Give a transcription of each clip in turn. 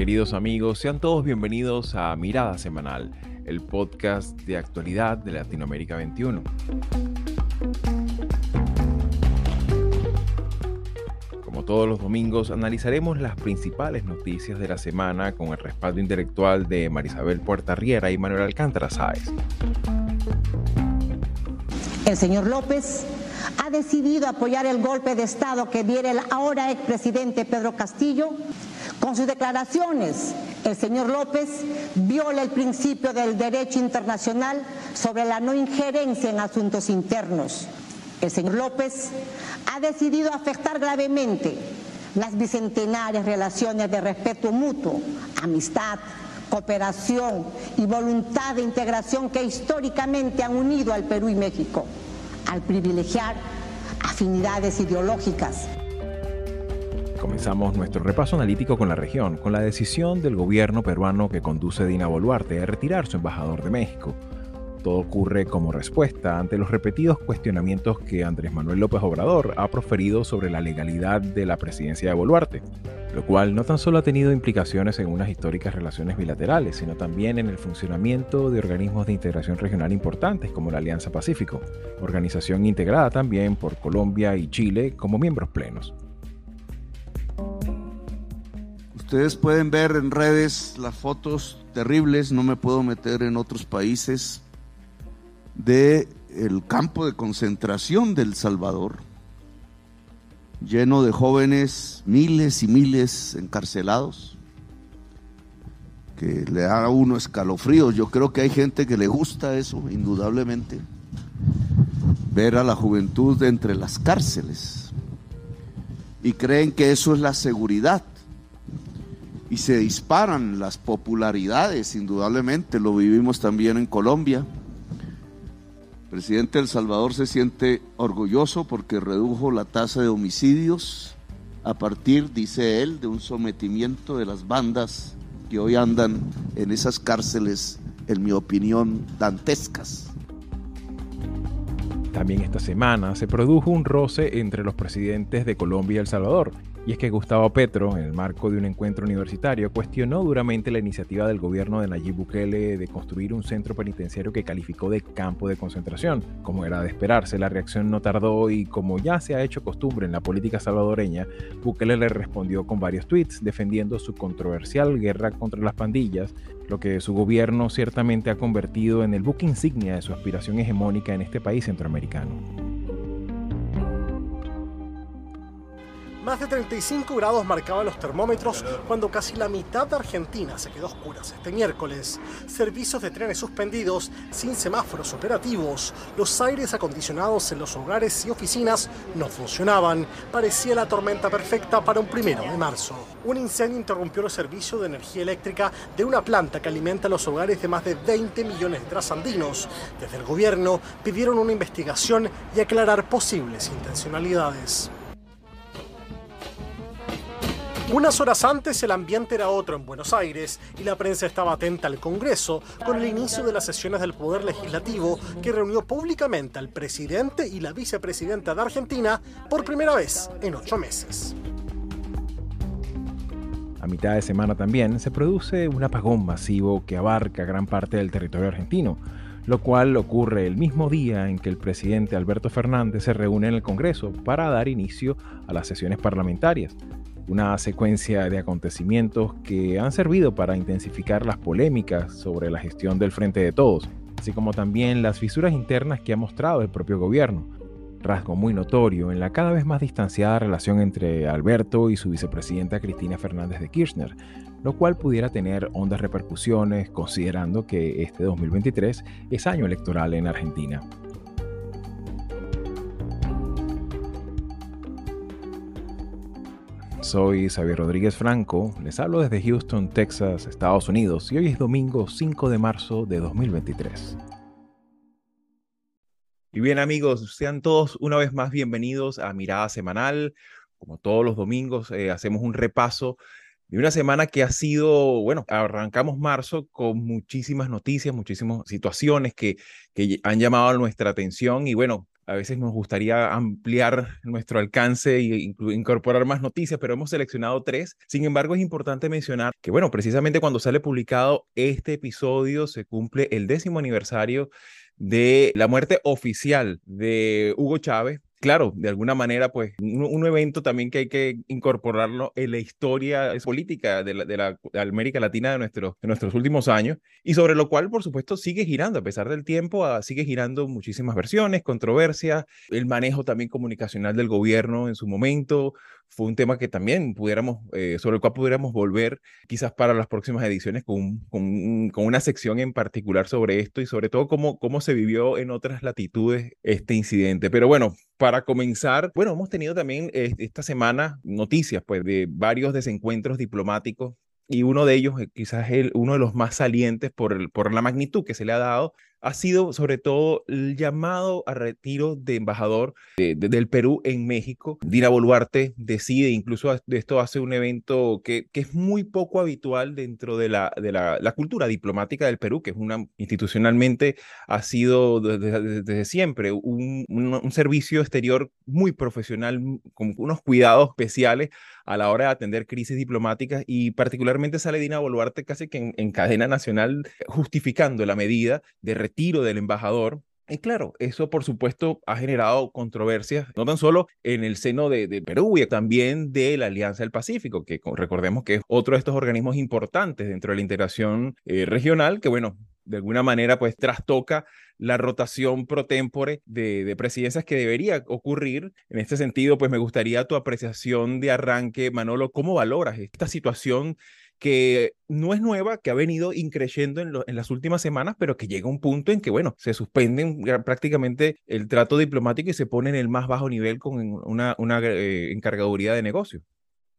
Queridos amigos, sean todos bienvenidos a Mirada Semanal, el podcast de actualidad de Latinoamérica 21. Como todos los domingos, analizaremos las principales noticias de la semana con el respaldo intelectual de Marisabel Riera y Manuel Alcántara Sáez. El señor López ha decidido apoyar el golpe de Estado que diera el ahora expresidente Pedro Castillo con sus declaraciones, el señor López viola el principio del derecho internacional sobre la no injerencia en asuntos internos. El señor López ha decidido afectar gravemente las bicentenarias relaciones de respeto mutuo, amistad, cooperación y voluntad de integración que históricamente han unido al Perú y México, al privilegiar afinidades ideológicas Comenzamos nuestro repaso analítico con la región, con la decisión del gobierno peruano que conduce Dina Boluarte de retirar su embajador de México. Todo ocurre como respuesta ante los repetidos cuestionamientos que Andrés Manuel López Obrador ha proferido sobre la legalidad de la presidencia de Boluarte, lo cual no tan solo ha tenido implicaciones en unas históricas relaciones bilaterales, sino también en el funcionamiento de organismos de integración regional importantes como la Alianza Pacífico, organización integrada también por Colombia y Chile como miembros plenos. Ustedes pueden ver en redes las fotos terribles, no me puedo meter en otros países, de campo de concentración del Salvador, lleno de jóvenes, miles y miles encarcelados, que le da a uno escalofríos. Yo creo que hay gente que le gusta eso, indudablemente, ver a la juventud entre las cárceles y creen que eso es la seguridad y se disparan las popularidades, indudablemente, lo vivimos también en Colombia. El presidente de El Salvador se siente orgulloso porque redujo la tasa de homicidios a partir, dice él, de un sometimiento de las bandas que hoy andan en esas cárceles, en mi opinión, dantescas. También esta semana se produjo un roce entre los presidentes de Colombia y El Salvador, y es que Gustavo Petro, en el marco de un encuentro universitario, cuestionó duramente la iniciativa del gobierno de Nayib Bukele de construir un centro penitenciario que calificó de campo de concentración. Como era de esperarse, la reacción no tardó y como ya se ha hecho costumbre en la política salvadoreña, Bukele le respondió con varios tweets defendiendo su controversial guerra contra las pandillas, lo que su gobierno ciertamente ha convertido en el buque insignia de su aspiración hegemónica en este país centroamericano. Más de 35 grados marcaban los termómetros cuando casi la mitad de Argentina se quedó oscuras este miércoles. Servicios de trenes suspendidos, sin semáforos operativos, los aires acondicionados en los hogares y oficinas no funcionaban. Parecía la tormenta perfecta para un primero de marzo. Un incendio interrumpió el servicio de energía eléctrica de una planta que alimenta los hogares de más de 20 millones de trasandinos. Desde el gobierno pidieron una investigación y aclarar posibles intencionalidades. Unas horas antes el ambiente era otro en Buenos Aires y la prensa estaba atenta al Congreso con el inicio de las sesiones del Poder Legislativo que reunió públicamente al presidente y la vicepresidenta de Argentina por primera vez en ocho meses. A mitad de semana también se produce un apagón masivo que abarca gran parte del territorio argentino, lo cual ocurre el mismo día en que el presidente Alberto Fernández se reúne en el Congreso para dar inicio a las sesiones parlamentarias una secuencia de acontecimientos que han servido para intensificar las polémicas sobre la gestión del Frente de Todos, así como también las fisuras internas que ha mostrado el propio gobierno, rasgo muy notorio en la cada vez más distanciada relación entre Alberto y su vicepresidenta Cristina Fernández de Kirchner, lo cual pudiera tener hondas repercusiones considerando que este 2023 es año electoral en Argentina. Soy Xavier Rodríguez Franco, les hablo desde Houston, Texas, Estados Unidos, y hoy es domingo 5 de marzo de 2023. Y bien amigos, sean todos una vez más bienvenidos a Mirada Semanal. Como todos los domingos, eh, hacemos un repaso de una semana que ha sido, bueno, arrancamos marzo con muchísimas noticias, muchísimas situaciones que, que han llamado nuestra atención y bueno, a veces nos gustaría ampliar nuestro alcance e incorporar más noticias, pero hemos seleccionado tres. Sin embargo, es importante mencionar que, bueno, precisamente cuando sale publicado este episodio se cumple el décimo aniversario de la muerte oficial de Hugo Chávez, claro, de alguna manera, pues un, evento también que hay que incorporarlo en la historia política de la, América Latina de, nuestro, de nuestros últimos años y sobre lo cual, por supuesto, sigue girando, a pesar del tiempo, ah, sigue girando muchísimas versiones, controversias, el manejo también comunicacional del gobierno en su momento, fue un tema que también pudiéramos, eh, sobre el cual pudiéramos volver quizás para las próximas ediciones con, con, con, una sección en particular sobre esto y sobre todo cómo, cómo se vivió en otras latitudes este incidente. Pero bueno, para comenzar, bueno, hemos tenido también eh, esta semana noticias pues, de varios desencuentros diplomáticos y uno de ellos, eh, quizás el, uno de los más salientes por, por la magnitud que se le ha dado, ha sido sobre todo el llamado a retiro de embajador del Perú en México. Dina Boluarte decide, incluso de esto hace un evento que, que es muy poco habitual dentro de, la, de la, cultura diplomática del Perú, que es una institucionalmente ha sido desde, siempre un, un, servicio exterior muy profesional, con unos cuidados especiales a la hora de atender crisis diplomáticas y particularmente sale Dina Boluarte casi que en, en cadena nacional justificando la medida de retiro del embajador. Y claro, eso por supuesto ha generado controversias, no tan solo en el seno de, Perú, y también de la Alianza del Pacífico, que recordemos que es otro de estos organismos importantes dentro de la integración eh, regional, que bueno, de alguna manera pues trastoca la rotación pro tempore de, de, presidencias que debería ocurrir. En este sentido, pues me gustaría tu apreciación de arranque, Manolo, ¿cómo valoras esta situación que no es nueva, que ha venido increciendo en, en, las últimas semanas, pero que llega un punto en que, bueno, se suspenden prácticamente el trato diplomático y se pone en el más bajo nivel con una, una eh, encargaduría de negocio.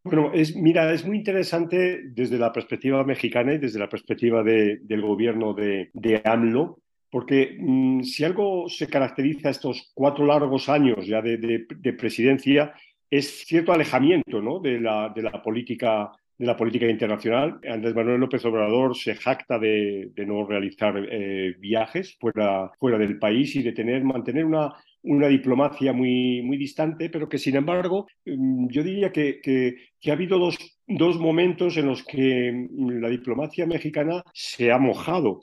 Bueno, es, mira, es muy interesante desde la perspectiva mexicana y desde la perspectiva de, del gobierno de, de AMLO, porque mm, si algo se caracteriza estos cuatro largos años ya de, de presidencia, es cierto alejamiento ¿no? de, la, de la política de la política internacional. Andrés Manuel López Obrador se jacta de, no realizar eh, viajes fuera, fuera del país y de tener, mantener una, una diplomacia muy, muy distante, pero que sin embargo mm, yo diría que, que, ha habido dos, dos momentos en los que mm, la diplomacia mexicana se ha mojado.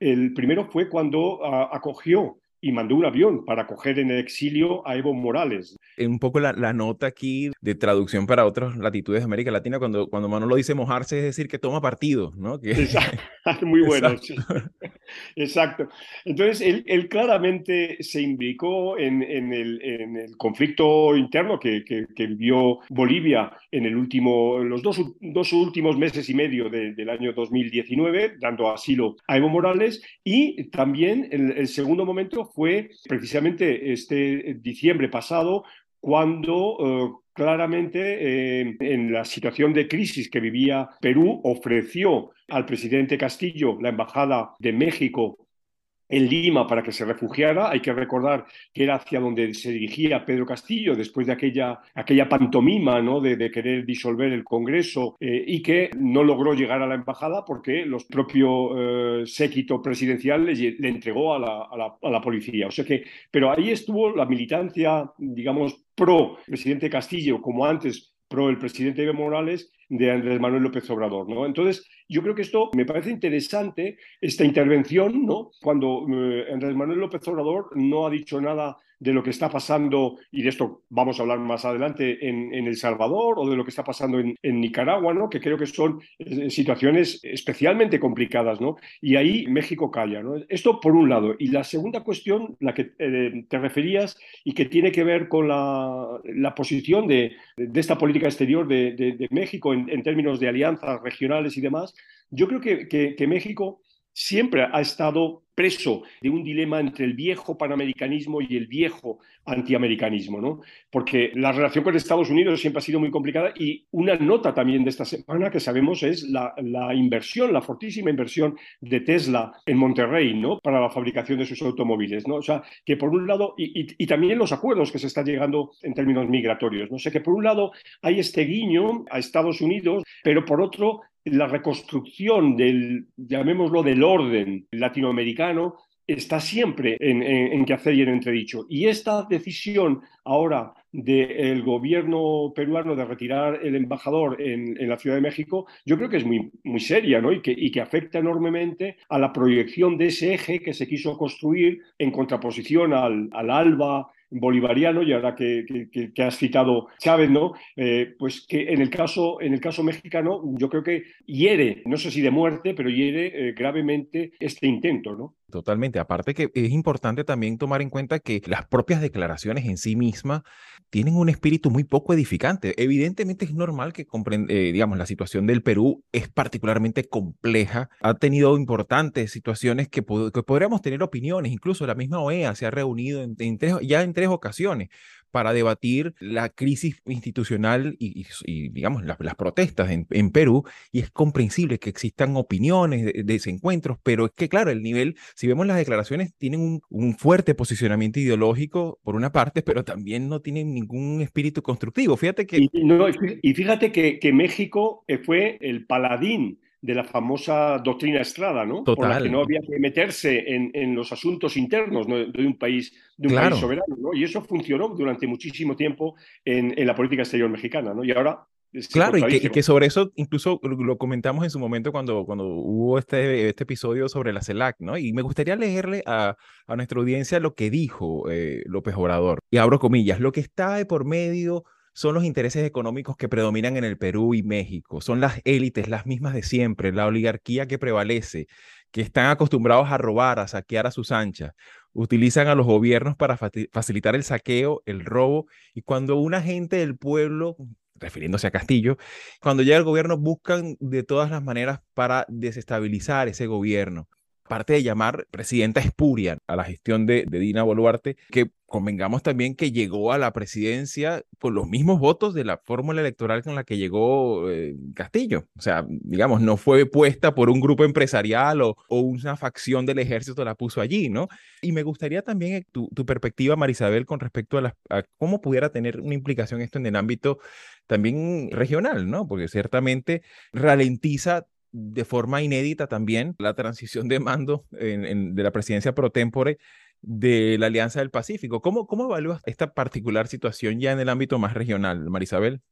El primero fue cuando ah, acogió y mandó un avión para coger en el exilio a Evo Morales. Un poco la, la, nota aquí de traducción para otras latitudes de América Latina, cuando, cuando Manolo dice mojarse, es decir, que toma partido, ¿no? Que... Exacto. Muy bueno, Exacto. Exacto. Entonces, él, él, claramente se implicó en, en, el, en, el, conflicto interno que, que, que, vivió Bolivia en el último, los dos, dos últimos meses y medio de, del año 2019, dando asilo a Evo Morales, y también el, el segundo momento fue precisamente este diciembre pasado, cuando eh, claramente eh, en la situación de crisis que vivía Perú ofreció al presidente Castillo la embajada de México en Lima para que se refugiara. Hay que recordar que era hacia donde se dirigía Pedro Castillo después de aquella, aquella pantomima ¿no? de, querer disolver el Congreso eh, y que no logró llegar a la embajada porque los propio eh, séquito presidencial le, le entregó a la, a, la, a la, policía. O sea que, pero ahí estuvo la militancia, digamos, pro presidente Castillo, como antes pro el presidente Evo Morales, de Andrés Manuel López Obrador. ¿no? Entonces, yo creo que esto me parece interesante, esta intervención, ¿no? cuando eh, Andrés Manuel López Obrador no ha dicho nada de lo que está pasando, y de esto vamos a hablar más adelante, en, El Salvador o de lo que está pasando en, Nicaragua, ¿no? que creo que son eh, situaciones especialmente complicadas. ¿no? Y ahí México calla. ¿no? Esto por un lado. Y la segunda cuestión, la que eh, te referías y que tiene que ver con la, posición de, esta política exterior de México en, términos de alianzas regionales y demás, yo creo que, que México siempre ha estado preso de un dilema entre el viejo panamericanismo y el viejo antiamericanismo, ¿no? Porque la relación con Estados Unidos siempre ha sido muy complicada y una nota también de esta semana que sabemos es la, inversión, la fortísima inversión de Tesla en Monterrey, ¿no? Para la fabricación de sus automóviles, ¿no? O sea, que por un lado, y, también los acuerdos que se están llegando en términos migratorios, ¿no? Sea, que por un lado hay este guiño a Estados Unidos, pero por otro la reconstrucción del, llamémoslo, del orden latinoamericano está siempre en, en, qué hacer y en entredicho. Y esta decisión ahora del gobierno peruano de retirar el embajador en, la Ciudad de México, yo creo que es muy, muy seria ¿no? y, que, y que afecta enormemente a la proyección de ese eje que se quiso construir en contraposición al, al ALBA bolivariano y ahora que, has citado Chávez, ¿no? Eh, pues que en el, caso, en el caso mexicano yo creo que hiere, no sé si de muerte, pero hiere eh, gravemente este intento, ¿no? Totalmente. Aparte que es importante también tomar en cuenta que las propias declaraciones en sí mismas tienen un espíritu muy poco edificante. Evidentemente es normal que eh, digamos, la situación del Perú es particularmente compleja. Ha tenido importantes situaciones que, podríamos tener opiniones. Incluso la misma OEA se ha reunido en, ya en tres ocasiones para debatir la crisis institucional y, digamos, las protestas en, Perú, y es comprensible que existan opiniones, de, desencuentros, pero es que, claro, el nivel, si vemos las declaraciones, tienen un, fuerte posicionamiento ideológico, por una parte, pero también no tienen ningún espíritu constructivo. Fíjate que... Y, fíjate que, que México eh, fue el paladín de la famosa doctrina Estrada, ¿no? Total. Por la que no había que meterse en, en los asuntos internos de un país, de un país soberano, ¿no? Y eso funcionó durante muchísimo tiempo en, en la política exterior mexicana, ¿no? Y ahora Claro, y que, que, sobre eso incluso lo comentamos en su momento cuando, cuando hubo este, este episodio sobre la CELAC, ¿no? Y me gustaría leerle a, a nuestra audiencia lo que dijo eh, López Obrador. Y abro comillas, lo que está de por medio son los intereses económicos que predominan en el Perú y México, son las élites, las mismas de siempre, la oligarquía que prevalece, que están acostumbrados a robar, a saquear a sus anchas, utilizan a los gobiernos para facilitar el saqueo, el robo, y cuando una gente del pueblo refiriéndose a Castillo, cuando llega el gobierno buscan de todas las maneras para desestabilizar ese gobierno aparte de llamar presidenta espuria a la gestión de, Dina Boluarte, que convengamos también que llegó a la presidencia con los mismos votos de la fórmula electoral con la que llegó eh, Castillo. O sea, digamos, no fue puesta por un grupo empresarial o, una facción del ejército la puso allí, ¿no? Y me gustaría también eh, tu, perspectiva, Marisabel, con respecto a, a cómo pudiera tener una implicación esto en el ámbito también regional, ¿no? Porque ciertamente ralentiza de forma inédita también la transición de mando de la presidencia pro tempore de la Alianza del Pacífico. ¿Cómo, ¿Cómo evalúas esta particular situación ya en el ámbito más regional, Marisabel?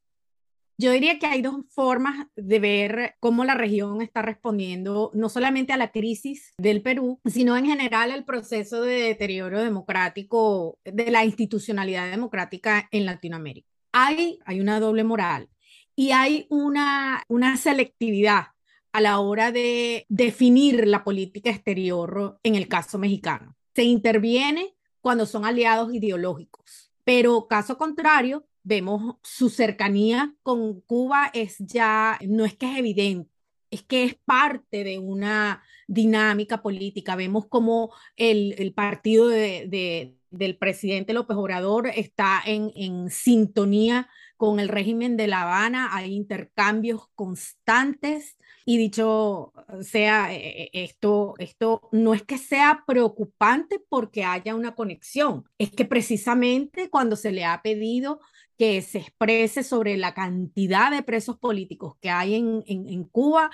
Yo diría que hay dos formas de ver cómo la región está respondiendo no solamente a la crisis del Perú, sino en general al proceso de deterioro democrático de la institucionalidad democrática en Latinoamérica. Hay, hay una doble moral y hay una, una selectividad a la hora de definir la política exterior en el caso mexicano. Se interviene cuando son aliados ideológicos, pero caso contrario, vemos su cercanía con Cuba es ya, no es que es evidente, es que es parte de una dinámica política. Vemos como el, partido de, del presidente López Obrador está en, en sintonía con el régimen de La Habana, hay intercambios constantes y dicho sea, eh, eh, esto, esto no es que sea preocupante porque haya una conexión, es que precisamente cuando se le ha pedido que se exprese sobre la cantidad de presos políticos que hay en, en, en Cuba,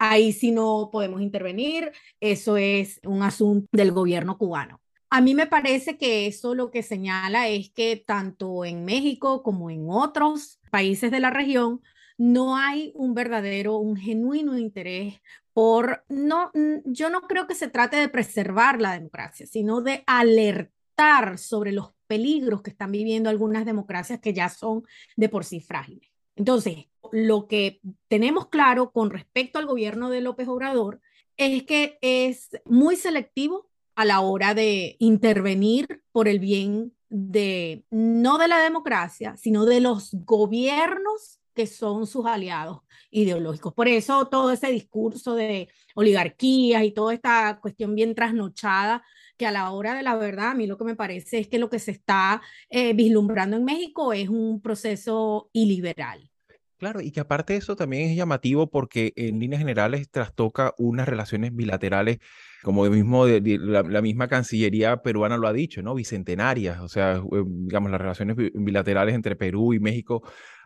ahí sí no podemos intervenir, eso es un asunto del gobierno cubano. A mí me parece que eso lo que señala es que tanto en México como en otros países de la región no hay un verdadero, un genuino interés por, no, yo no creo que se trate de preservar la democracia, sino de alertar sobre los peligros que están viviendo algunas democracias que ya son de por sí frágiles. Entonces, lo que tenemos claro con respecto al gobierno de López Obrador es que es muy selectivo a la hora de intervenir por el bien de, no de la democracia, sino de los gobiernos que son sus aliados ideológicos. Por eso todo ese discurso de oligarquías y toda esta cuestión bien trasnochada, que a la hora de la verdad, a mí lo que me parece es que lo que se está eh, vislumbrando en México es un proceso iliberal. Claro, y que aparte de eso también es llamativo porque en líneas generales trastoca unas relaciones bilaterales, como mismo la, misma Cancillería peruana lo ha dicho, ¿no? Bicentenarias, o sea, digamos, las relaciones bilaterales entre Perú y México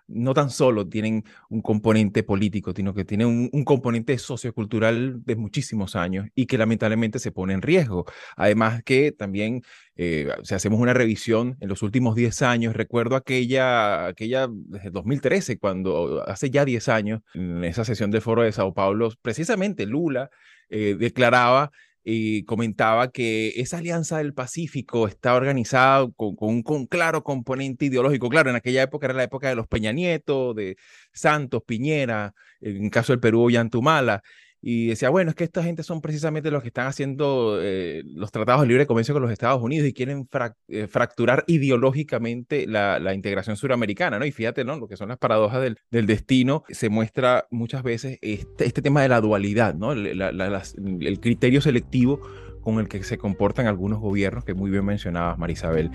no tan solo tienen un componente político, sino que tienen un, componente sociocultural de muchísimos años y que lamentablemente se pone en riesgo. Además que también, eh, si hacemos una revisión en los últimos 10 años, recuerdo aquella, aquella desde 2013, cuando hace ya 10 años, en esa sesión del Foro de Sao Paulo, precisamente Lula eh, declaraba y comentaba que esa alianza del Pacífico está organizada con, un claro componente ideológico. Claro, en aquella época era la época de los Peña Nieto, de Santos, Piñera, en caso del Perú, Yantumala y decía, bueno, es que esta gente son precisamente los que están haciendo eh, los tratados de libre comercio con los Estados Unidos y quieren eh, fracturar ideológicamente la, la, integración suramericana, ¿no? Y fíjate, ¿no? Lo que son las paradojas del, del destino, se muestra muchas veces este, este tema de la dualidad, ¿no? el criterio selectivo con el que se comportan algunos gobiernos, que muy bien mencionabas, Marisabel.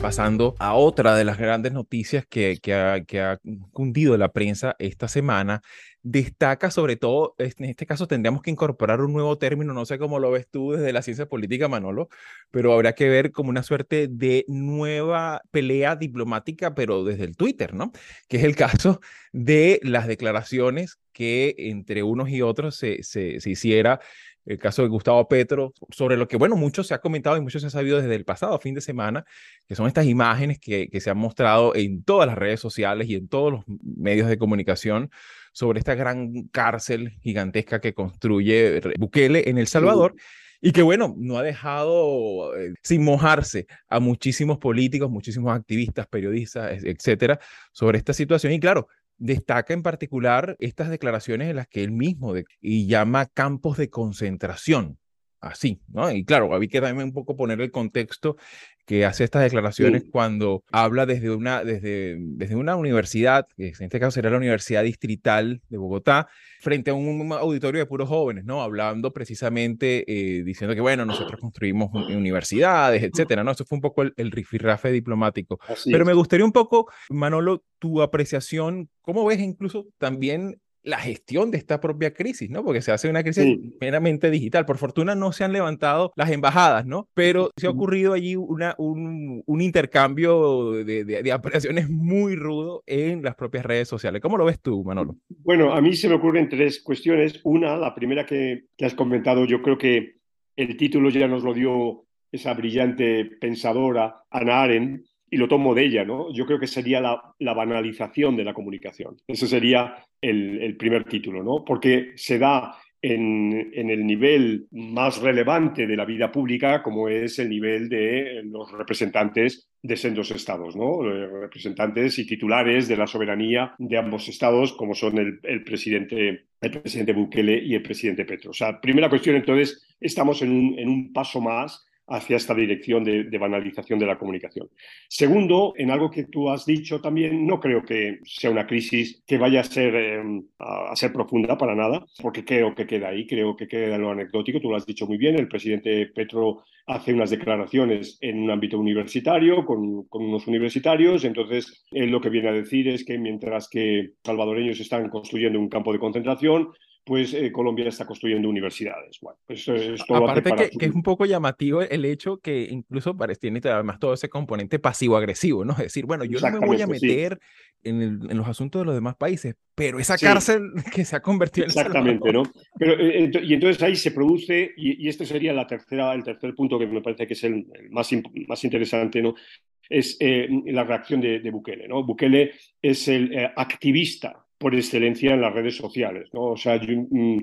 Pasando a otra de las grandes noticias que, ha, que ha cundido la prensa esta semana, destaca sobre todo, en este caso tendríamos que incorporar un nuevo término, no sé cómo lo ves tú desde la ciencia política, Manolo, pero habrá que ver como una suerte de nueva pelea diplomática, pero desde el Twitter, ¿no? Que es el caso de las declaraciones que entre unos y otros se hiciera el caso de Gustavo Petro, sobre lo que, bueno, mucho se ha comentado y mucho se ha sabido desde el pasado fin de semana, que son estas imágenes que, que se han mostrado en todas las redes sociales y en todos los medios de comunicación sobre esta gran cárcel gigantesca que construye Bukele en El Salvador. Y que bueno, no ha dejado eh, sin mojarse a muchísimos políticos, muchísimos activistas, periodistas, etcétera, sobre esta situación. Y claro, destaca en particular estas declaraciones en las que él mismo y llama campos de concentración, así, ¿no? Y claro, había que también un poco poner el contexto que hace estas declaraciones cuando habla desde una, desde, desde una universidad, que en este caso será la Universidad Distrital de Bogotá, frente a un auditorio de puros jóvenes, ¿no? Hablando precisamente, eh, diciendo que, bueno, nosotros construimos universidades, etcétera, ¿no? Eso fue un poco el, el rifirrafe diplomático. Pero me gustaría un poco, Manolo, tu apreciación, ¿cómo ves incluso también la gestión de esta propia crisis, ¿no? Porque se hace una crisis meramente digital. Por fortuna no se han levantado las embajadas, ¿no? Pero se ha ocurrido allí una, un, un intercambio de, de, apreciaciones muy rudo en las propias redes sociales. ¿Cómo lo ves tú, Manolo? Bueno, a mí se me ocurren tres cuestiones. Una, la primera que, que has comentado, yo creo que el título ya nos lo dio esa brillante pensadora, Ana Arendt, y lo tomo de ella, ¿no? Yo creo que sería la, la banalización de la comunicación. Ese sería el, el, primer título, ¿no? Porque se da en, en, el nivel más relevante de la vida pública, como es el nivel de los representantes de sendos estados, ¿no? Representantes y titulares de la soberanía de ambos estados, como son el, el presidente el presidente Bukele y el presidente Petro. O sea, primera cuestión, entonces, estamos en un, en un paso más hacia esta dirección de, banalización de la comunicación. Segundo, en algo que tú has dicho también, no creo que sea una crisis que vaya a ser, em, a, ser profunda para nada, porque creo que queda ahí, creo que queda lo anecdótico, tú lo has dicho muy bien, el presidente Petro hace unas declaraciones en un ámbito universitario, con, con unos universitarios, entonces él lo que viene a decir es que mientras que salvadoreños están construyendo un campo de concentración, pues eh, Colombia está construyendo universidades. Bueno, pues esto Aparte que, que, es un poco llamativo el hecho que incluso tiene además todo ese componente pasivo-agresivo, ¿no? Es decir, bueno, yo no me voy a meter en, en, los asuntos de los demás países, pero esa cárcel que se ha convertido en... Exactamente, ¿no? Pero, eh, y entonces ahí se produce, y, este sería la tercera, el tercer punto que me parece que es el, más, más interesante, ¿no? Es eh, la reacción de, de, Bukele, ¿no? Bukele es el activista por excelencia en las redes sociales. ¿no? O sea, mm,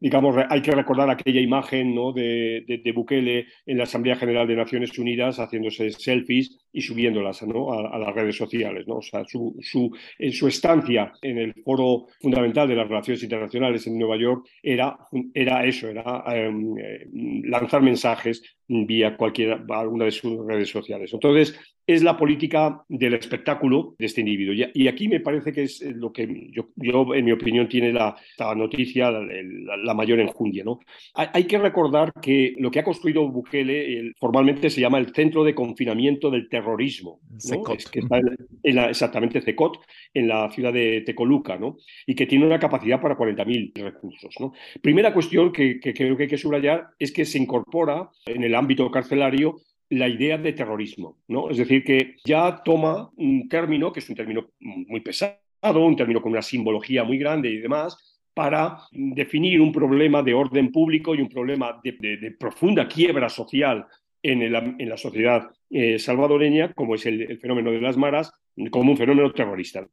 digamos, hay que recordar aquella imagen ¿no? de, de, Bukele en la Asamblea General de Naciones Unidas haciéndose selfies y subiéndolas ¿no? a, las redes sociales. ¿no? O sea, su, su, su estancia en el foro fundamental de las relaciones internacionales en Nueva York era, era eso, era em, eh, lanzar mensajes vía cualquiera, alguna de sus redes sociales. Entonces, es la política del espectáculo de este individuo. Y, aquí me parece que es lo que yo, yo en mi opinión, tiene la, noticia la, mayor enjundia. ¿no? Hay, que recordar que lo que ha construido Bukele formalmente se llama el Centro de Confinamiento del Terrorismo, que está en, exactamente CECOT, en la ciudad de Tecoluca, ¿no? y que tiene una capacidad para 40.000 recursos. ¿no? Primera cuestión que, que creo que hay que subrayar es que se incorpora en el ámbito carcelario la idea de terrorismo, ¿no? Es decir, que ya toma un término, que es un término muy pesado, un término con una simbología muy grande y demás, para definir un problema de orden público y un problema de, profunda quiebra social en, la sociedad eh, salvadoreña, como es el, fenómeno de las maras, como un fenómeno terrorista.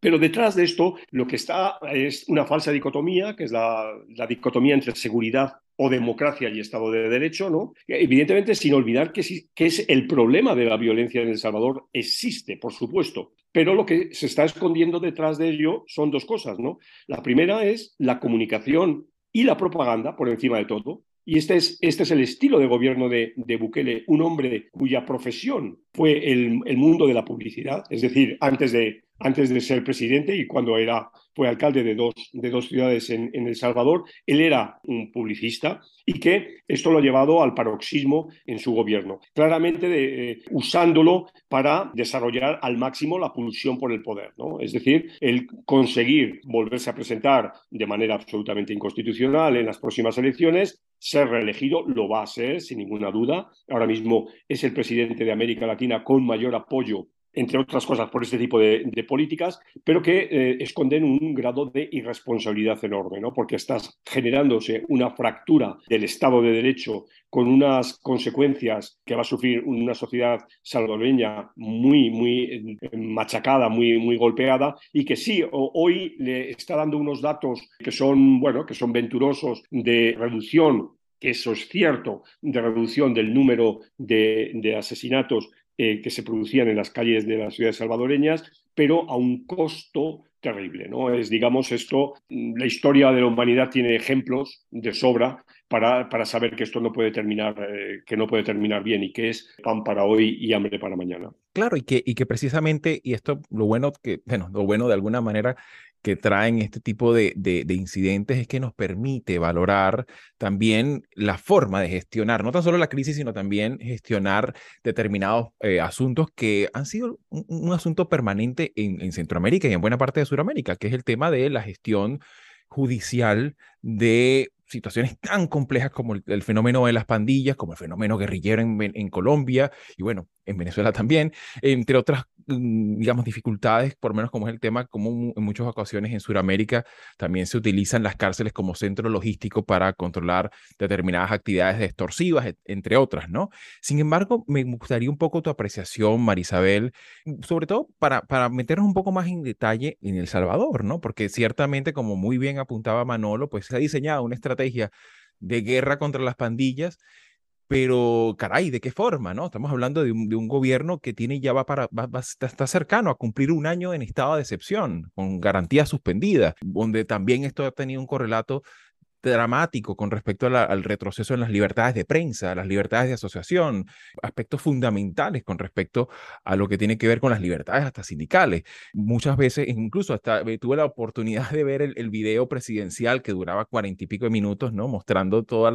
Pero detrás de esto lo que está es una falsa dicotomía, que es la, dicotomía entre seguridad o democracia y Estado de Derecho, ¿no? Evidentemente, sin olvidar que, es el problema de la violencia en El Salvador, existe, por supuesto, pero lo que se está escondiendo detrás de ello son dos cosas, ¿no? La primera es la comunicación y la propaganda, por encima de todo, y este es, este es el estilo de gobierno de, de Bukele, un hombre cuya profesión fue el, el, mundo de la publicidad, es decir, antes de, antes de ser presidente y cuando era, fue alcalde de dos, de dos ciudades en, El Salvador, él era un publicista y que esto lo ha llevado al paroxismo en su gobierno, claramente eh, usándolo para desarrollar al máximo la pulsión por el poder, ¿no? es decir, el conseguir volverse a presentar de manera absolutamente inconstitucional en las próximas elecciones, ser reelegido, lo va a ser sin ninguna duda. Ahora mismo es el presidente de América Latina con mayor apoyo entre otras cosas por este tipo de, políticas, pero que eh, esconden un grado de irresponsabilidad enorme, ¿no? porque estás generándose una fractura del Estado de Derecho con unas consecuencias que va a sufrir una sociedad salvadoreña muy, muy eh, machacada, muy, muy golpeada, y que sí, hoy le está dando unos datos que son, bueno, que son venturosos de reducción que eso es cierto, de reducción del número de asesinatos eh, que se producían en las calles de las ciudades salvadoreñas, pero a un costo terrible. ¿no? Es, digamos, esto, mm, la historia de la humanidad tiene ejemplos de sobra para, para saber que esto no puede terminar, eh, que no puede terminar bien y que es pan para hoy y hambre para mañana. Claro, y que, y que precisamente, y esto lo bueno que, bueno, lo bueno de alguna manera que traen este tipo de, de, incidentes es que nos permite valorar también la forma de gestionar, no tan solo la crisis, sino también gestionar determinados eh, asuntos que han sido un, asunto permanente en, en, Centroamérica y en buena parte de Sudamérica, que es el tema de la gestión judicial de situaciones tan complejas como el, fenómeno de las pandillas, como el fenómeno guerrillero en, Colombia y bueno, en Venezuela también, entre otras, mm, digamos, dificultades, por menos como es el tema, como en muchas ocasiones en Sudamérica también se utilizan las cárceles como centro logístico para controlar determinadas actividades extorsivas, entre otras, ¿no? Sin embargo, me gustaría un poco tu apreciación, Marisabel, sobre todo para, para meternos un poco más en detalle en El Salvador, ¿no? Porque ciertamente, como muy bien apuntaba Manolo, pues se ha diseñado una estrategia de guerra contra las pandillas pero, caray, ¿de qué forma? ¿no? Estamos hablando de un, gobierno que tiene ya va para, está, cercano a cumplir un año en estado de excepción, con garantía suspendida, donde también esto ha tenido un correlato dramático con respecto al retroceso en las libertades de prensa, las libertades de asociación, aspectos fundamentales con respecto a lo que tiene que ver con las libertades hasta sindicales. Muchas veces, incluso hasta eh, tuve la oportunidad de ver el, video presidencial que duraba cuarenta y pico de minutos, ¿no? Mostrando todas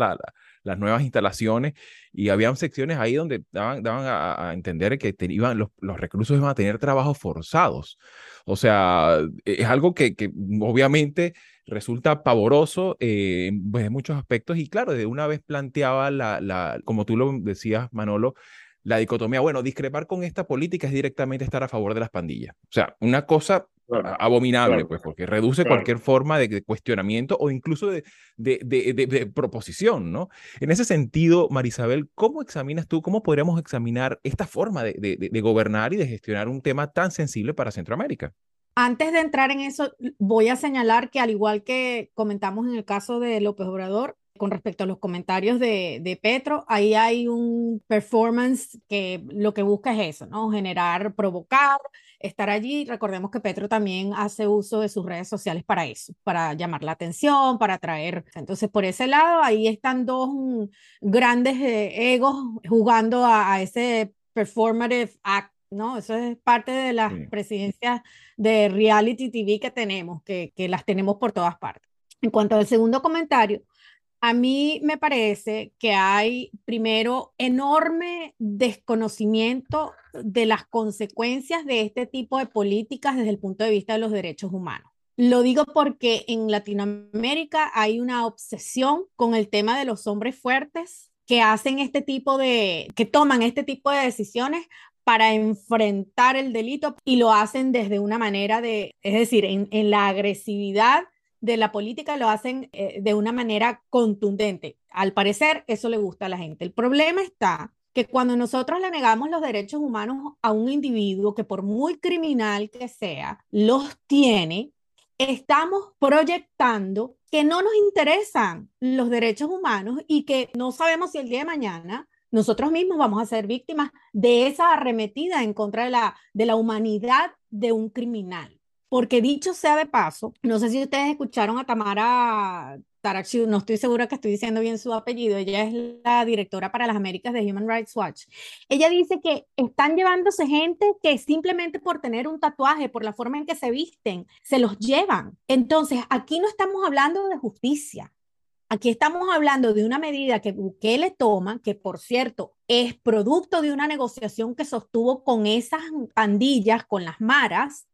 las nuevas instalaciones y había secciones ahí donde daban, daban a, entender que iban, los, los reclusos iban a tener trabajos forzados. O sea, es algo que, que obviamente resulta pavoroso eh, pues, en muchos aspectos y claro, de una vez planteaba la, la, como tú lo decías, Manolo, la dicotomía, bueno, discrepar con esta política es directamente estar a favor de las pandillas. O sea, una cosa abominable, pues, porque reduce cualquier forma de, cuestionamiento o incluso de, de, de, proposición, ¿no? En ese sentido, Marisabel, ¿cómo examinas tú, cómo podríamos examinar esta forma de gobernar y de gestionar un tema tan sensible para Centroamérica? Antes de entrar en eso, voy a señalar que al igual que comentamos en el caso de López Obrador, con respecto a los comentarios de, de, Petro, ahí hay un performance que lo que busca es eso, ¿no? Generar, provocar, estar allí. Recordemos que Petro también hace uso de sus redes sociales para eso, para llamar la atención, para atraer. Entonces, por ese lado, ahí están dos grandes eh, egos jugando a, a ese performative act ¿no? Eso es parte de las presidencias de reality TV que tenemos, que, que las tenemos por todas partes. En cuanto al segundo comentario, a mí me parece que hay, primero, enorme desconocimiento de las consecuencias de este tipo de políticas desde el punto de vista de los derechos humanos. Lo digo porque en Latinoamérica hay una obsesión con el tema de los hombres fuertes que hacen este tipo de, que toman este tipo de decisiones para enfrentar el delito y lo hacen desde una manera de, es decir, en, en la agresividad de la política lo hacen eh, de una manera contundente. Al parecer, eso le gusta a la gente. El problema está que cuando nosotros le negamos los derechos humanos a un individuo que por muy criminal que sea, los tiene, estamos proyectando que no nos interesan los derechos humanos y que no sabemos si el día de mañana nosotros mismos vamos a ser víctimas de esa arremetida en contra de la, de la humanidad de un criminal. Porque dicho sea de paso, no sé si ustedes escucharon a Tamara Tarakshu, no estoy segura que estoy diciendo bien su apellido, ella es la directora para las Américas de Human Rights Watch. Ella dice que están llevándose gente que simplemente por tener un tatuaje, por la forma en que se visten, se los llevan. Entonces, aquí no estamos hablando de justicia. Aquí estamos hablando de una medida que Bukele toma, que por cierto es producto de una negociación que sostuvo con esas pandillas, con las maras,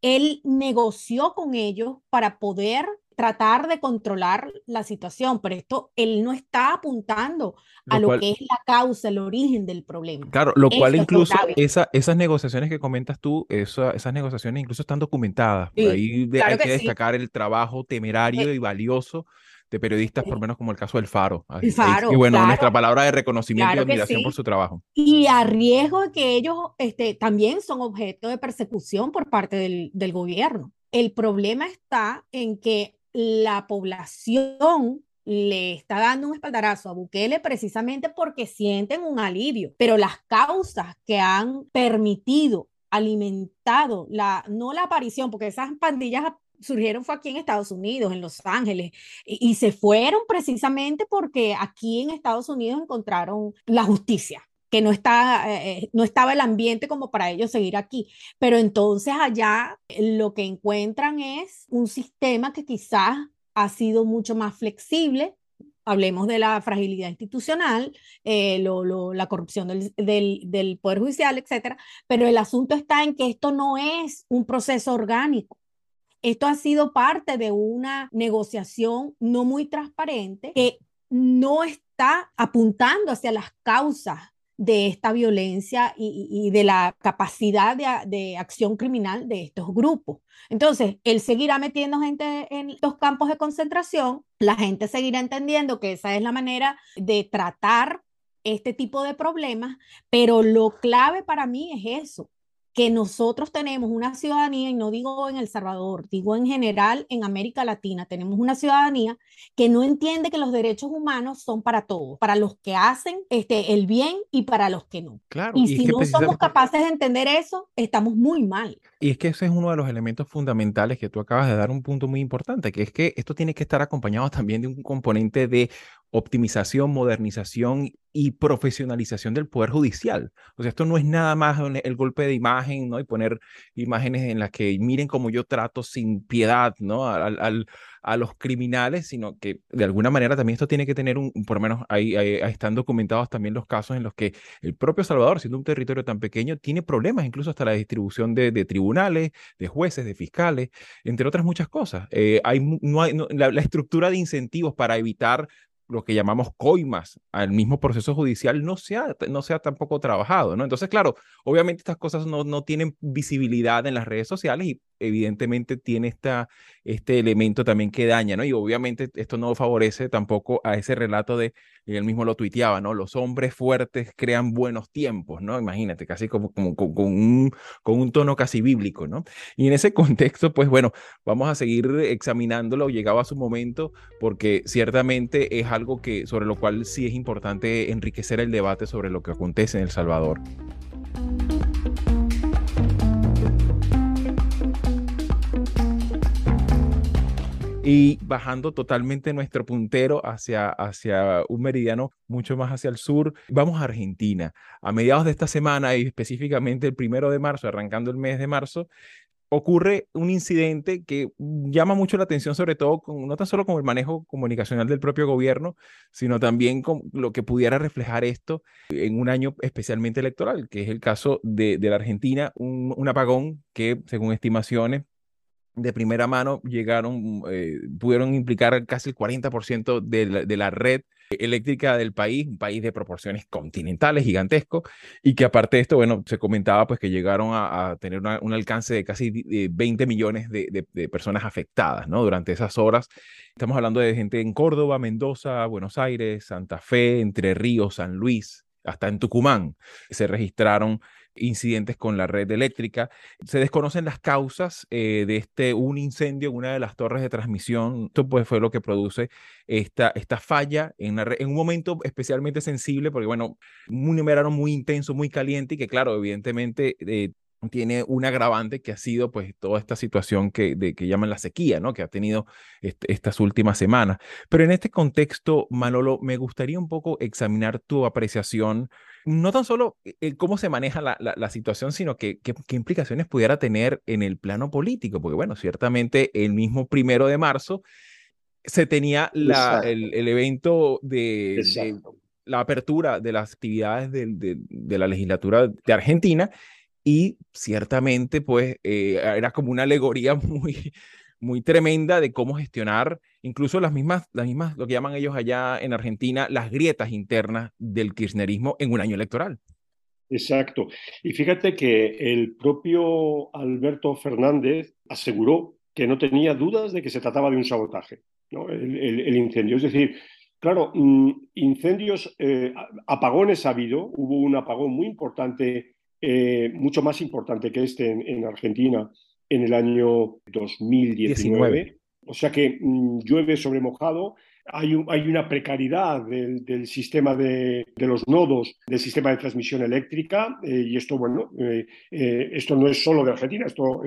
él negoció con ellos para poder tratar de controlar la situación, pero esto él no está apuntando a lo, que es la causa, el origen del problema. Claro, lo cual incluso esa, esas negociaciones que comentas tú, esas negociaciones incluso están documentadas. ahí hay que, destacar el trabajo temerario y valioso de periodistas, por lo menos como el caso del Faro. y bueno, nuestra palabra de reconocimiento y admiración por su trabajo. Y a riesgo de que ellos este, también son objeto de persecución por parte del, del gobierno. El problema está en que la población le está dando un espaldarazo a Bukele precisamente porque sienten un alivio, pero las causas que han permitido alimentado la no la aparición porque esas pandillas surgieron fue aquí en Estados Unidos, en Los Ángeles, y, se fueron precisamente porque aquí en Estados Unidos encontraron la justicia que no, está, eh, eh, no estaba el ambiente como para ellos seguir aquí. Pero entonces allá lo que encuentran es un sistema que quizás ha sido mucho más flexible. Hablemos de la fragilidad institucional, eh, la corrupción del, del, del Poder Judicial, etcétera. Pero el asunto está en que esto no es un proceso orgánico esto ha sido parte de una negociación no muy transparente que no está apuntando hacia las causas de esta violencia y, de la capacidad de, acción criminal de estos grupos. Entonces, él seguirá metiendo gente en los campos de concentración, la gente seguirá entendiendo que esa es la manera de tratar este tipo de problemas, pero lo clave para mí es eso, que nosotros tenemos una ciudadanía, y no digo en El Salvador, digo en general en América Latina, tenemos una ciudadanía que no entiende que los derechos humanos son para todos, para los que hacen este, el bien y para los que no. Claro, y, si no somos capaces de entender eso, estamos muy mal. Y es que ese es uno de los elementos fundamentales que tú acabas de dar un punto muy importante, que es que esto tiene que estar acompañado también de un componente de optimización, modernización y profesionalización del Poder Judicial. O sea, esto no es nada más el golpe de imagen, ¿no? Y poner imágenes en las que miren cómo yo trato sin piedad, ¿no? Al, a los criminales, sino que de alguna manera también esto tiene que tener un, por lo menos ahí, están documentados también los casos en los que el propio Salvador, siendo un territorio tan pequeño, tiene problemas incluso hasta la distribución de, tribunales, de jueces, de fiscales, entre otras muchas cosas. Eh, hay, no hay, la estructura de incentivos para evitar lo que llamamos coimas al mismo proceso judicial no se ha, no se tampoco trabajado, ¿no? Entonces, claro, obviamente estas cosas no, no tienen visibilidad en las redes sociales y evidentemente tiene esta, este elemento también que daña, ¿no? Y obviamente esto no favorece tampoco a ese relato de, él mismo lo tuiteaba, ¿no? Los hombres fuertes crean buenos tiempos, ¿no? Imagínate, casi como, como con, un, con un tono casi bíblico, ¿no? Y en ese contexto, pues bueno, vamos a seguir examinándolo, llegaba su momento, porque ciertamente es algo que, sobre lo cual sí es importante enriquecer el debate sobre lo que acontece en El Salvador. Y bajando totalmente nuestro puntero hacia, hacia un meridiano mucho más hacia el sur, vamos a Argentina. A mediados de esta semana y específicamente el primero de marzo, arrancando el mes de marzo, ocurre un incidente que llama mucho la atención, sobre todo no tan solo con el manejo comunicacional del propio gobierno, sino también con lo que pudiera reflejar esto en un año especialmente electoral, que es el caso de, la Argentina, un, apagón que, según estimaciones, de primera mano llegaron, eh, pudieron implicar casi el 40% de de la red eléctrica del país, un país de proporciones continentales, gigantesco, y que aparte de esto, bueno, se comentaba pues que llegaron a, tener un alcance de casi 20 millones de, de, personas afectadas, ¿no? Durante esas horas. Estamos hablando de gente en Córdoba, Mendoza, Buenos Aires, Santa Fe, Entre Ríos, San Luis, hasta en Tucumán. Se registraron incidentes con la red eléctrica. Se desconocen las causas eh, de este un incendio en una de las torres de transmisión. Esto pues, fue lo que produce esta, esta falla en, en un momento especialmente sensible, porque bueno, un verano muy intenso, muy caliente y que claro, evidentemente eh, tiene un agravante que ha sido pues toda esta situación que, que llaman la sequía, ¿no? Que ha tenido estas últimas semanas. Pero en este contexto, Manolo, me gustaría un poco examinar tu apreciación, no tan solo el cómo se maneja la, la, situación, sino que, qué implicaciones pudiera tener en el plano político, porque bueno, ciertamente el mismo primero de marzo se tenía la, el, el, evento de, la apertura de las actividades de, de, de la legislatura de Argentina y ciertamente pues eh, era como una alegoría muy, muy tremenda de cómo gestionar incluso las mismas, las mismas, lo que llaman ellos allá en Argentina, las grietas internas del kirchnerismo en un año electoral. Exacto. Y fíjate que el propio Alberto Fernández aseguró que no tenía dudas de que se trataba de un sabotaje, ¿no? el, incendio. Es decir, claro, mm, incendios, eh, apagones ha habido, hubo un apagón muy importante eh, mucho más importante que este en, Argentina en el año 2019. O sea que mm, llueve sobre mojado. Hay, hay una precariedad del, sistema de, los nodos del sistema de transmisión eléctrica eh, y esto, bueno, eh, esto no es solo de Argentina, esto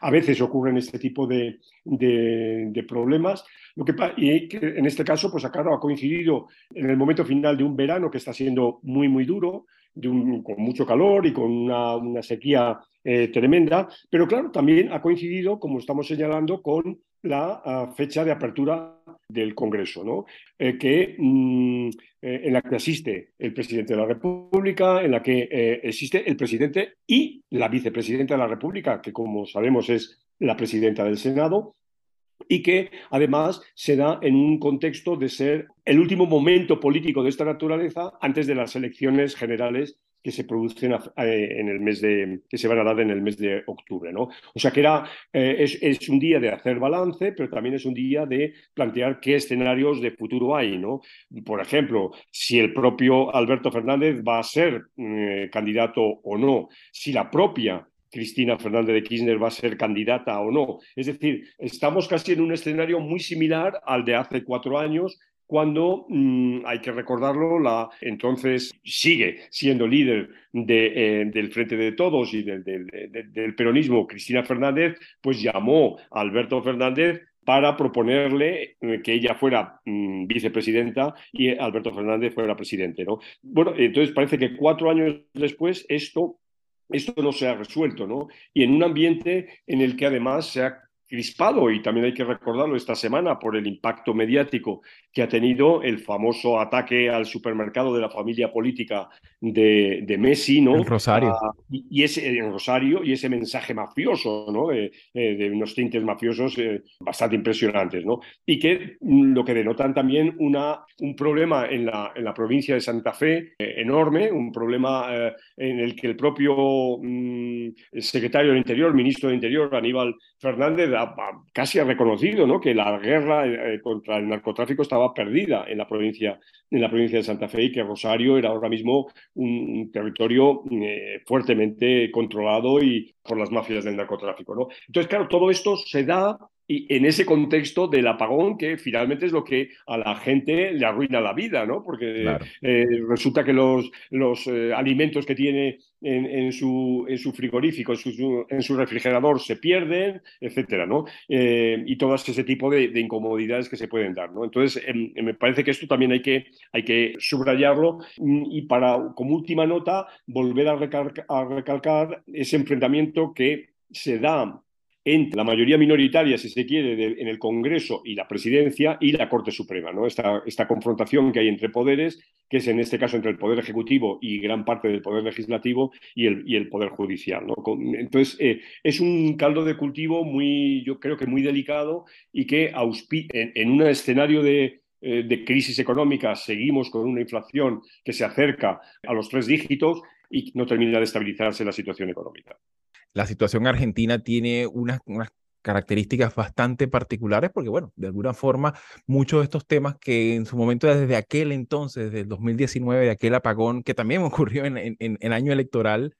a veces ocurre en este tipo de, de, problemas. Lo que, y en este caso, pues claro, ha coincidido en el momento final de un verano que está siendo muy, muy duro, con mucho calor y con una, sequía eh, tremenda, pero claro, también ha coincidido, como estamos señalando, con la ah, fecha de apertura del Congreso, ¿no? Eh, que, mm, eh, en la que asiste el presidente de la República, en la que existe el presidente y la vicepresidenta de la República, que como sabemos es la presidenta del Senado, y que además se da en un contexto de ser el último momento político de esta naturaleza antes de las elecciones generales que se producen eh, en el mes de que se van a dar en el mes de octubre, ¿no? O sea que era eh, es, un día de hacer balance, pero también es un día de plantear qué escenarios de futuro hay, ¿no? Por ejemplo, si el propio Alberto Fernández va a ser mm, candidato o no, si la propia Cristina Fernández de Kirchner va a ser candidata o no. Es decir, estamos casi en un escenario muy similar al de hace cuatro años, cuando, mm, hay que recordarlo, entonces sigue siendo líder de, eh, del Frente de Todos y del, del, peronismo, Cristina Fernández, pues llamó a Alberto Fernández para proponerle eh, que ella fuera mm, vicepresidenta y Alberto Fernández fuera presidente. ¿no? Bueno, entonces parece que cuatro años después esto esto no se ha resuelto, ¿no? Y en un ambiente en el que además se ha crispado, y también hay que recordarlo esta semana por el impacto mediático que ha tenido el famoso ataque al supermercado de la familia política de, Messi, ¿no? En Rosario. Ah, y, ese, en Rosario, y ese mensaje mafioso, ¿no? Eh, de unos tintes mafiosos eh, bastante impresionantes, ¿no? Y que mm, lo que denotan también una, un problema en la, en la provincia de Santa Fe eh, enorme, un problema en el que el propio mm, secretario del Interior, ministro del Interior, Aníbal Fernández, casi ha reconocido ¿no? que la guerra eh, contra el narcotráfico estaba perdida en la, provincia, en la provincia de Santa Fe y que Rosario era ahora mismo un, territorio eh, fuertemente controlado y por las mafias del narcotráfico. ¿no? Entonces, claro, todo esto se da y en ese contexto del apagón, que finalmente es lo que a la gente le arruina la vida, ¿no? Porque eh, resulta que los, los eh, alimentos que tiene en, su, en su frigorífico, en su, refrigerador se pierden, etcétera, ¿no? Eh, y todo ese tipo de, incomodidades que se pueden dar, ¿no? Entonces, em, me parece que esto también hay que, hay que subrayarlo y para, como última nota, volver a recalcar ese enfrentamiento que se da entre la mayoría minoritaria, si se quiere, en el Congreso y la presidencia y la Corte Suprema, ¿no? Esta, esta, confrontación que hay entre poderes, que es en este caso entre el Poder Ejecutivo y gran parte del Poder Legislativo y el, y el Poder Judicial. Entonces, eh, es un caldo de cultivo muy, yo creo que muy delicado y que en, en un escenario de, eh, de crisis económica seguimos con una inflación que se acerca a los tres dígitos y no termina de estabilizarse la situación económica la situación argentina tiene unas, características bastante particulares porque, bueno, de alguna forma, muchos de estos temas que en su momento, desde aquel entonces, desde el 2019, de aquel apagón que también ocurrió en, en, año electoral,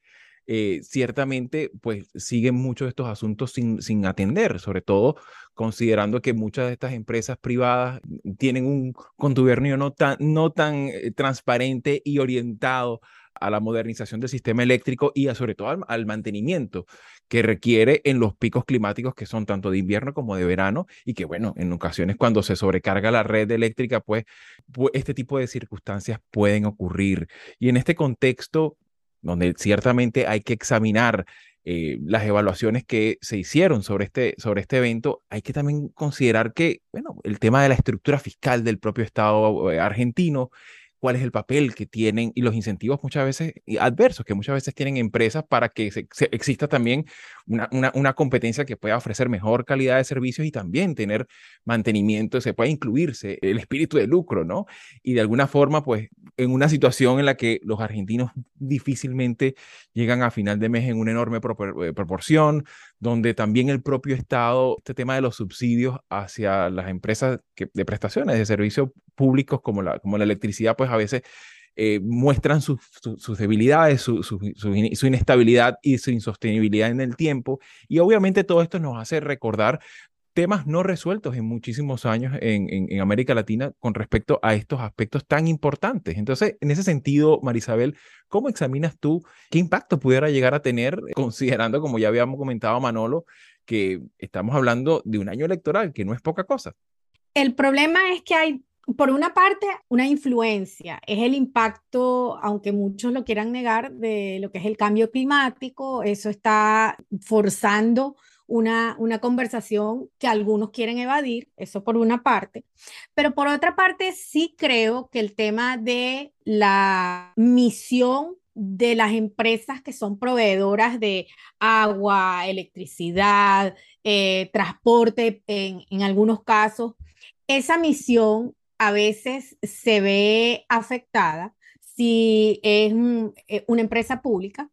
eh, ciertamente, pues siguen muchos de estos asuntos sin, sin atender, sobre todo considerando que muchas de estas empresas privadas tienen un contubernio no tan, no tan eh, transparente y orientado a la modernización del sistema eléctrico y sobre todo al, mantenimiento que requiere en los picos climáticos que son tanto de invierno como de verano y que bueno, en ocasiones cuando se sobrecarga la red eléctrica, pues, este tipo de circunstancias pueden ocurrir. Y en este contexto, donde ciertamente hay que examinar eh, las evaluaciones que se hicieron sobre este, sobre este evento, hay que también considerar que, bueno, el tema de la estructura fiscal del propio Estado eh, argentino cuál es el papel que tienen y los incentivos muchas veces adversos que muchas veces tienen empresas para que exista también una, una, competencia que pueda ofrecer mejor calidad de servicios y también tener mantenimiento, se pueda incluirse el espíritu de lucro, ¿no? Y de alguna forma, pues, en una situación en la que los argentinos difícilmente llegan a final de mes en una enorme eh, proporción, donde también el propio Estado, este tema de los subsidios hacia las empresas de prestaciones de servicios públicos como la, como la electricidad, pues a veces eh, muestran sus debilidades, su, su, inestabilidad y su insostenibilidad en el tiempo. Y obviamente todo esto nos hace recordar temas no resueltos en muchísimos años en, América Latina con respecto a estos aspectos tan importantes. Entonces, en ese sentido, Marisabel, ¿cómo examinas tú qué impacto pudiera llegar a tener, considerando, como ya habíamos comentado Manolo, que estamos hablando de un año electoral, que no es poca cosa? El problema es que hay por una parte, una influencia, es el impacto, aunque muchos lo quieran negar, de lo que es el cambio climático, eso está forzando una, una conversación que algunos quieren evadir, eso por una parte, pero por otra parte sí creo que el tema de la misión de las empresas que son proveedoras de agua, electricidad, eh, transporte, en, en algunos casos, esa misión a veces se ve afectada si es eh, una empresa pública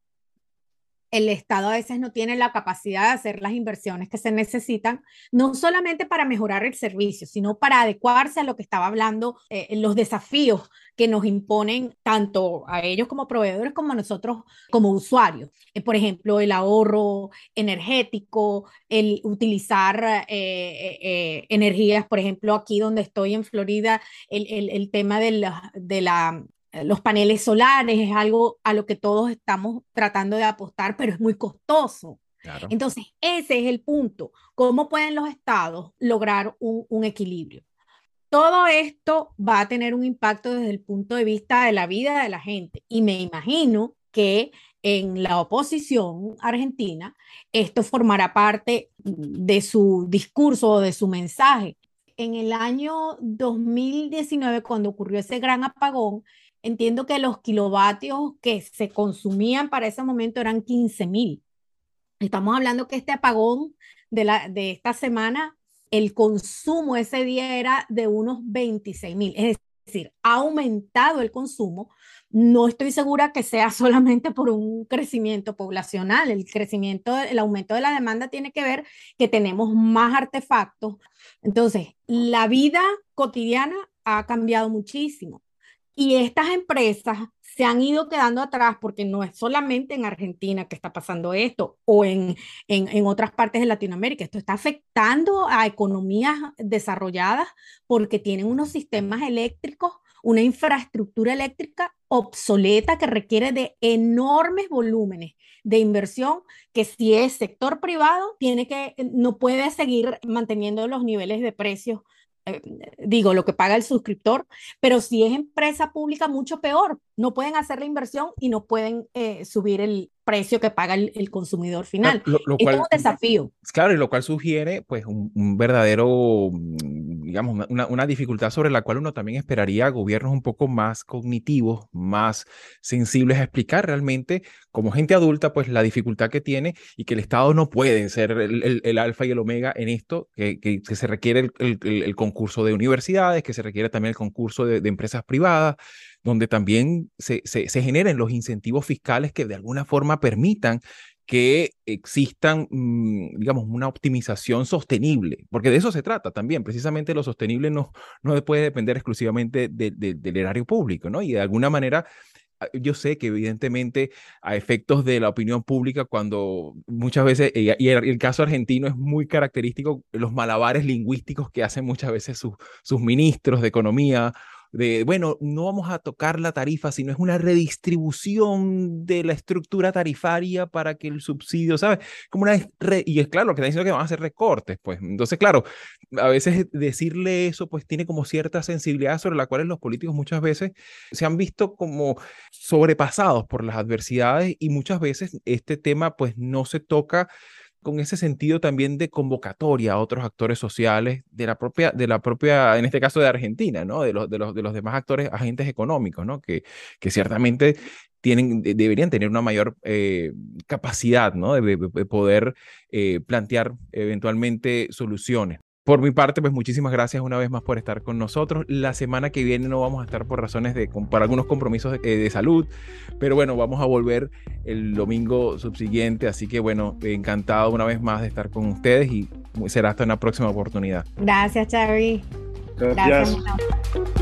el Estado a veces no tiene la capacidad de hacer las inversiones que se necesitan, no solamente para mejorar el servicio, sino para adecuarse a lo que estaba hablando, eh, los desafíos que nos imponen tanto a ellos como proveedores como a nosotros como usuarios. Eh, por ejemplo, el ahorro energético, el utilizar eh, energías, por ejemplo, aquí donde estoy en Florida, el, el, tema de la, eh, los paneles solares es algo a lo que todos estamos tratando de apostar, pero es muy costoso. Entonces, ese es el punto. ¿Cómo pueden los estados lograr un, equilibrio? Todo esto va a tener un impacto desde el punto de vista de la vida de la gente. Y me imagino que en la oposición argentina, esto formará parte de su discurso o de su mensaje. En el año 2019, cuando ocurrió ese gran apagón, entiendo que los kilovatios que se consumían para ese momento eran 15 mil. Estamos hablando que este apagón de, la, de esta semana, el consumo ese día era de unos 26 mil. Es decir, ha aumentado el consumo. No estoy segura que sea solamente por un crecimiento poblacional. El crecimiento, el aumento de la demanda tiene que ver que tenemos más artefactos. Entonces, la vida cotidiana ha cambiado muchísimo Y estas empresas se han ido quedando atrás porque no es solamente en Argentina que está pasando esto o en, en, en, otras partes de Latinoamérica. Esto está afectando a economías desarrolladas porque tienen unos sistemas eléctricos, una infraestructura eléctrica obsoleta que requiere de enormes volúmenes de inversión que si es sector privado tiene que no puede seguir manteniendo los niveles de precios eh, digo, lo que paga el suscriptor, pero si es empresa pública, mucho peor. No pueden hacer la inversión y no pueden eh, subir el precio que paga el, consumidor final. Lo, cual, es un desafío. Claro, y lo cual sugiere pues un, verdadero, mm, digamos, una, una, dificultad sobre la cual uno también esperaría gobiernos un poco más cognitivos, más sensibles a explicar realmente como gente adulta pues la dificultad que tiene y que el Estado no puede ser el, el, alfa y el omega en esto, que, que, se requiere el, concurso de universidades, que se requiere también el concurso de, de empresas privadas, donde también se, se, generen los incentivos fiscales que de alguna forma permitan que existan, mm, digamos, una optimización sostenible, porque de eso se trata también. Precisamente lo sostenible no, no puede depender exclusivamente del erario público, ¿no? Y de alguna manera ah, yo sé que evidentemente a efectos de la opinión pública, cuando muchas veces, y el, caso argentino es muy característico, los malabares lingüísticos que hacen muchas veces sus ministros de economía de, bueno, no vamos a tocar la tarifa, sino es una redistribución de la estructura tarifaria para que el subsidio, ¿sabes? Como una y es claro, lo que está diciendo que van a hacer recortes, pues. Entonces, claro, a veces decirle eso, pues tiene como cierta sensibilidad sobre la cual los políticos muchas veces se han visto como sobrepasados por las adversidades y muchas veces este tema, pues no se toca con ese sentido también de convocatoria a otros actores sociales de la propia, de la propia en este caso de Argentina, ¿no? De los, de los, de los demás actores, agentes económicos, ¿no? Que, que ciertamente tienen, deberían tener una mayor eh, capacidad, ¿no? De, poder eh, plantear eventualmente soluciones. Por mi parte, pues muchísimas gracias una vez más por estar con nosotros. La semana que viene no vamos a estar por razones de, por algunos compromisos de, de, salud, pero bueno, vamos a volver el domingo subsiguiente, así que bueno, encantado una vez más de estar con ustedes y será hasta una próxima oportunidad. Gracias, Charlie. Gracias. gracias.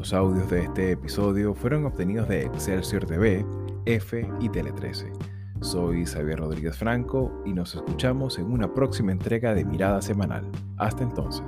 Los audios de este episodio fueron obtenidos de Excelsior TV, F y Tele 13. Soy Xavier Rodríguez Franco y nos escuchamos en una próxima entrega de Mirada Semanal. Hasta entonces.